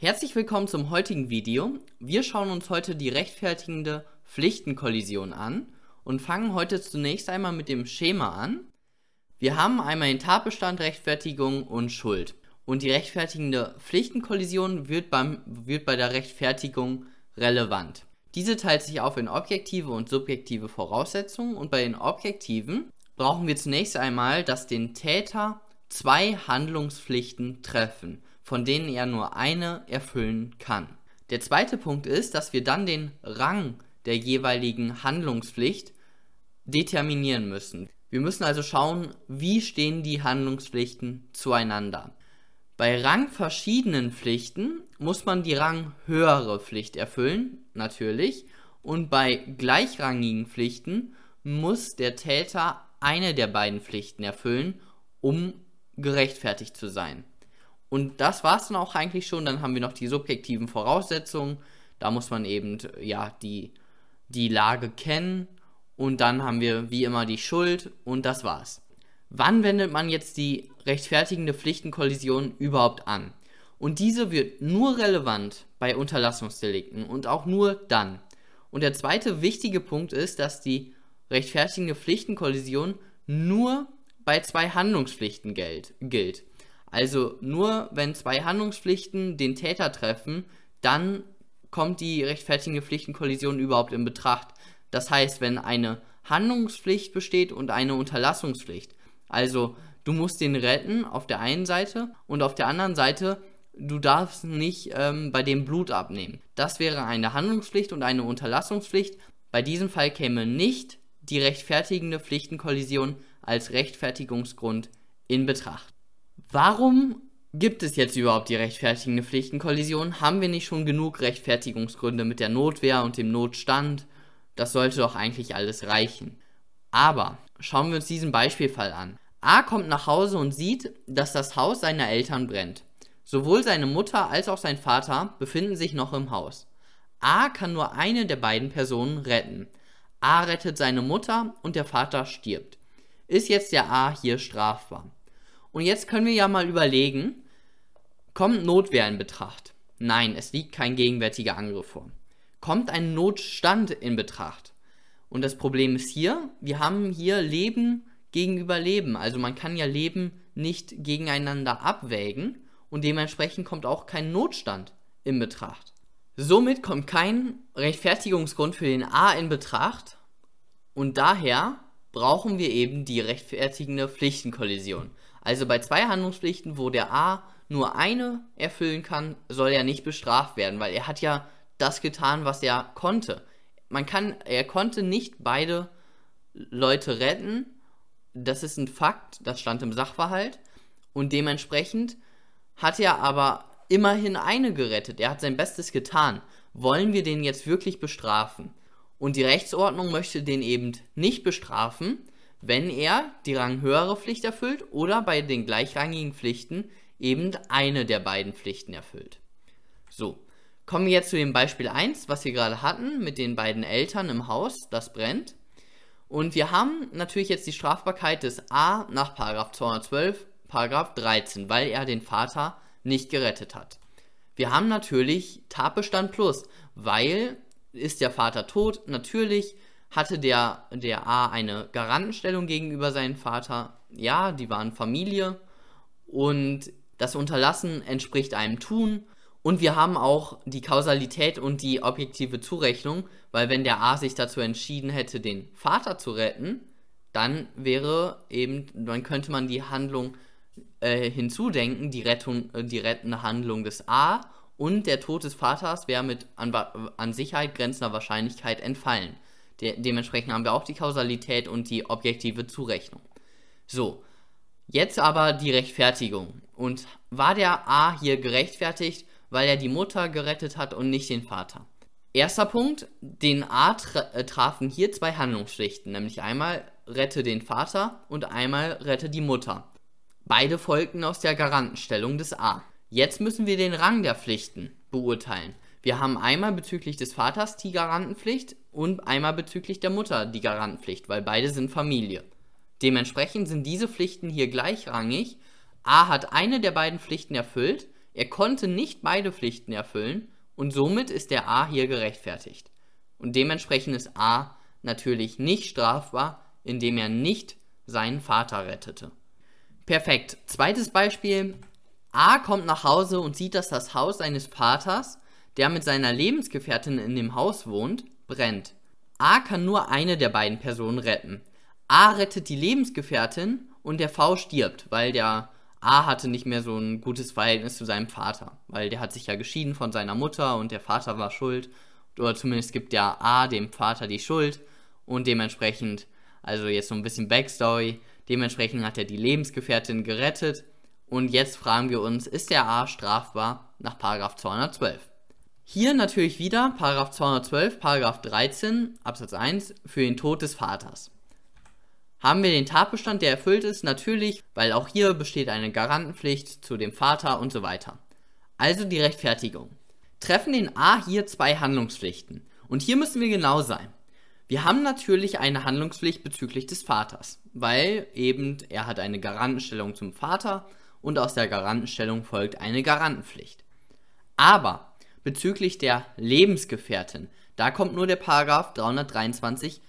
Herzlich willkommen zum heutigen Video. Wir schauen uns heute die rechtfertigende Pflichtenkollision an und fangen heute zunächst einmal mit dem Schema an. Wir haben einmal den Tatbestand, Rechtfertigung und Schuld. Und die rechtfertigende Pflichtenkollision wird, beim, wird bei der Rechtfertigung relevant. Diese teilt sich auf in objektive und subjektive Voraussetzungen und bei den objektiven brauchen wir zunächst einmal, dass den Täter zwei Handlungspflichten treffen von denen er nur eine erfüllen kann. Der zweite Punkt ist, dass wir dann den Rang der jeweiligen Handlungspflicht determinieren müssen. Wir müssen also schauen, wie stehen die Handlungspflichten zueinander. Bei rangverschiedenen Pflichten muss man die ranghöhere Pflicht erfüllen, natürlich, und bei gleichrangigen Pflichten muss der Täter eine der beiden Pflichten erfüllen, um gerechtfertigt zu sein. Und das war es dann auch eigentlich schon. Dann haben wir noch die subjektiven Voraussetzungen. Da muss man eben ja die, die Lage kennen. Und dann haben wir wie immer die Schuld und das war's. Wann wendet man jetzt die rechtfertigende Pflichtenkollision überhaupt an? Und diese wird nur relevant bei Unterlassungsdelikten und auch nur dann. Und der zweite wichtige Punkt ist, dass die rechtfertigende Pflichtenkollision nur bei zwei Handlungspflichten gilt. Also nur wenn zwei Handlungspflichten den Täter treffen, dann kommt die rechtfertigende Pflichtenkollision überhaupt in Betracht. Das heißt, wenn eine Handlungspflicht besteht und eine Unterlassungspflicht. Also du musst den retten auf der einen Seite und auf der anderen Seite du darfst nicht ähm, bei dem Blut abnehmen. Das wäre eine Handlungspflicht und eine Unterlassungspflicht. Bei diesem Fall käme nicht die rechtfertigende Pflichtenkollision als Rechtfertigungsgrund in Betracht. Warum gibt es jetzt überhaupt die rechtfertigende Pflichtenkollision? Haben wir nicht schon genug Rechtfertigungsgründe mit der Notwehr und dem Notstand? Das sollte doch eigentlich alles reichen. Aber schauen wir uns diesen Beispielfall an. A kommt nach Hause und sieht, dass das Haus seiner Eltern brennt. Sowohl seine Mutter als auch sein Vater befinden sich noch im Haus. A kann nur eine der beiden Personen retten. A rettet seine Mutter und der Vater stirbt. Ist jetzt der A hier strafbar? Und jetzt können wir ja mal überlegen, kommt Notwehr in Betracht? Nein, es liegt kein gegenwärtiger Angriff vor. Kommt ein Notstand in Betracht? Und das Problem ist hier, wir haben hier Leben gegenüber Leben. Also man kann ja Leben nicht gegeneinander abwägen und dementsprechend kommt auch kein Notstand in Betracht. Somit kommt kein Rechtfertigungsgrund für den A in Betracht und daher brauchen wir eben die rechtfertigende Pflichtenkollision. Also bei zwei Handlungspflichten, wo der A nur eine erfüllen kann, soll er nicht bestraft werden, weil er hat ja das getan, was er konnte. Man kann, er konnte nicht beide Leute retten. Das ist ein Fakt, das stand im Sachverhalt. Und dementsprechend hat er aber immerhin eine gerettet. Er hat sein Bestes getan. Wollen wir den jetzt wirklich bestrafen? Und die Rechtsordnung möchte den eben nicht bestrafen, wenn er die ranghöhere Pflicht erfüllt oder bei den gleichrangigen Pflichten eben eine der beiden Pflichten erfüllt. So, kommen wir jetzt zu dem Beispiel 1, was wir gerade hatten, mit den beiden Eltern im Haus, das brennt. Und wir haben natürlich jetzt die Strafbarkeit des A nach 212, 13, weil er den Vater nicht gerettet hat. Wir haben natürlich Tatbestand plus, weil ist der Vater tot, natürlich hatte der, der A eine Garantenstellung gegenüber seinem Vater. Ja, die waren Familie und das Unterlassen entspricht einem Tun. Und wir haben auch die Kausalität und die objektive Zurechnung, weil wenn der A sich dazu entschieden hätte, den Vater zu retten, dann wäre eben, dann könnte man die Handlung äh, hinzudenken, die Rettung, äh, die rettende Handlung des A und der Tod des Vaters wäre mit an, an Sicherheit grenzender Wahrscheinlichkeit entfallen. De dementsprechend haben wir auch die Kausalität und die objektive Zurechnung. So, jetzt aber die Rechtfertigung. Und war der A hier gerechtfertigt, weil er die Mutter gerettet hat und nicht den Vater? Erster Punkt, den A tra äh, trafen hier zwei Handlungspflichten, nämlich einmal rette den Vater und einmal rette die Mutter. Beide folgten aus der Garantenstellung des A. Jetzt müssen wir den Rang der Pflichten beurteilen. Wir haben einmal bezüglich des Vaters die Garantenpflicht und einmal bezüglich der Mutter die Garantenpflicht, weil beide sind Familie. Dementsprechend sind diese Pflichten hier gleichrangig. A hat eine der beiden Pflichten erfüllt, er konnte nicht beide Pflichten erfüllen und somit ist der A hier gerechtfertigt. Und dementsprechend ist A natürlich nicht strafbar, indem er nicht seinen Vater rettete. Perfekt. Zweites Beispiel. A kommt nach Hause und sieht, dass das Haus seines Vaters, der mit seiner Lebensgefährtin in dem Haus wohnt, brennt. A kann nur eine der beiden Personen retten. A rettet die Lebensgefährtin und der V stirbt, weil der A hatte nicht mehr so ein gutes Verhältnis zu seinem Vater, weil der hat sich ja geschieden von seiner Mutter und der Vater war schuld. Oder zumindest gibt der A dem Vater die Schuld und dementsprechend, also jetzt so ein bisschen Backstory, dementsprechend hat er die Lebensgefährtin gerettet und jetzt fragen wir uns, ist der A strafbar nach 212? Hier natürlich wieder 212, 13 Absatz 1 für den Tod des Vaters. Haben wir den Tatbestand, der erfüllt ist? Natürlich, weil auch hier besteht eine Garantenpflicht zu dem Vater und so weiter. Also die Rechtfertigung. Treffen den A hier zwei Handlungspflichten. Und hier müssen wir genau sein. Wir haben natürlich eine Handlungspflicht bezüglich des Vaters, weil eben er hat eine Garantenstellung zum Vater und aus der Garantenstellung folgt eine Garantenpflicht. Aber bezüglich der Lebensgefährtin, da kommt nur der Paragraph 323c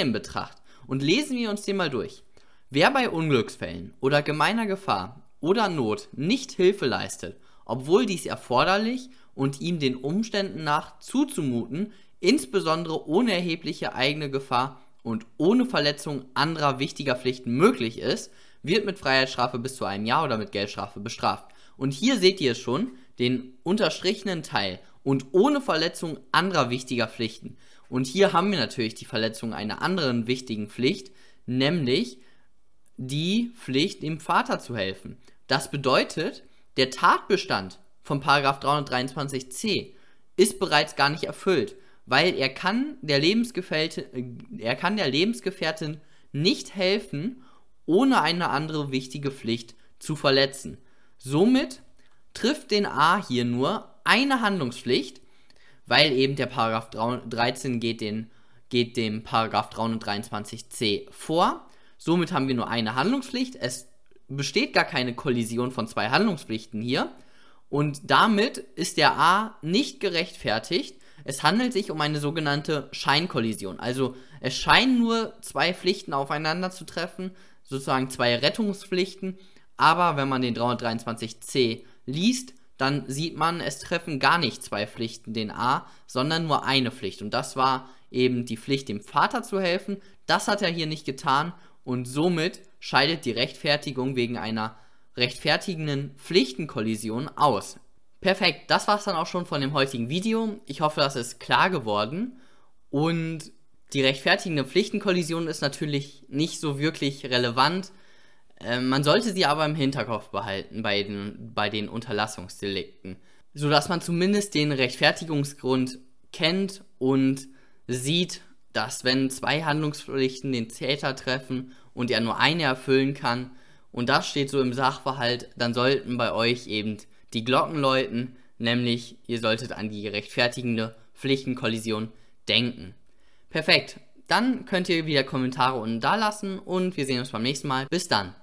in Betracht. Und lesen wir uns den mal durch. Wer bei Unglücksfällen oder gemeiner Gefahr oder Not nicht Hilfe leistet, obwohl dies erforderlich und ihm den Umständen nach zuzumuten, insbesondere ohne erhebliche eigene Gefahr und ohne Verletzung anderer wichtiger Pflichten möglich ist, wird mit Freiheitsstrafe bis zu einem Jahr oder mit Geldstrafe bestraft. Und hier seht ihr es schon, den unterstrichenen Teil und ohne Verletzung anderer wichtiger Pflichten. Und hier haben wir natürlich die Verletzung einer anderen wichtigen Pflicht, nämlich die Pflicht, dem Vater zu helfen. Das bedeutet, der Tatbestand von 323c ist bereits gar nicht erfüllt, weil er kann der Lebensgefährtin, äh, er kann der Lebensgefährtin nicht helfen, ohne eine andere wichtige Pflicht zu verletzen. Somit trifft den A hier nur eine Handlungspflicht, weil eben der Paragraph 13 geht, den, geht dem Paragraph 323c vor. Somit haben wir nur eine Handlungspflicht. Es besteht gar keine Kollision von zwei Handlungspflichten hier. Und damit ist der A nicht gerechtfertigt. Es handelt sich um eine sogenannte Scheinkollision. Also es scheinen nur zwei Pflichten aufeinander zu treffen, sozusagen zwei Rettungspflichten. Aber wenn man den 323c liest, dann sieht man, es treffen gar nicht zwei Pflichten den A, sondern nur eine Pflicht. Und das war eben die Pflicht, dem Vater zu helfen. Das hat er hier nicht getan und somit scheidet die Rechtfertigung wegen einer rechtfertigenden Pflichtenkollision aus. Perfekt, das war es dann auch schon von dem heutigen Video. Ich hoffe, das ist klar geworden. Und die rechtfertigende Pflichtenkollision ist natürlich nicht so wirklich relevant, man sollte sie aber im Hinterkopf behalten bei den, bei den Unterlassungsdelikten, sodass man zumindest den Rechtfertigungsgrund kennt und sieht, dass wenn zwei Handlungspflichten den Täter treffen und er nur eine erfüllen kann, und das steht so im Sachverhalt, dann sollten bei euch eben die Glocken läuten, nämlich ihr solltet an die rechtfertigende Pflichtenkollision denken. Perfekt. Dann könnt ihr wieder Kommentare unten da lassen und wir sehen uns beim nächsten Mal. Bis dann.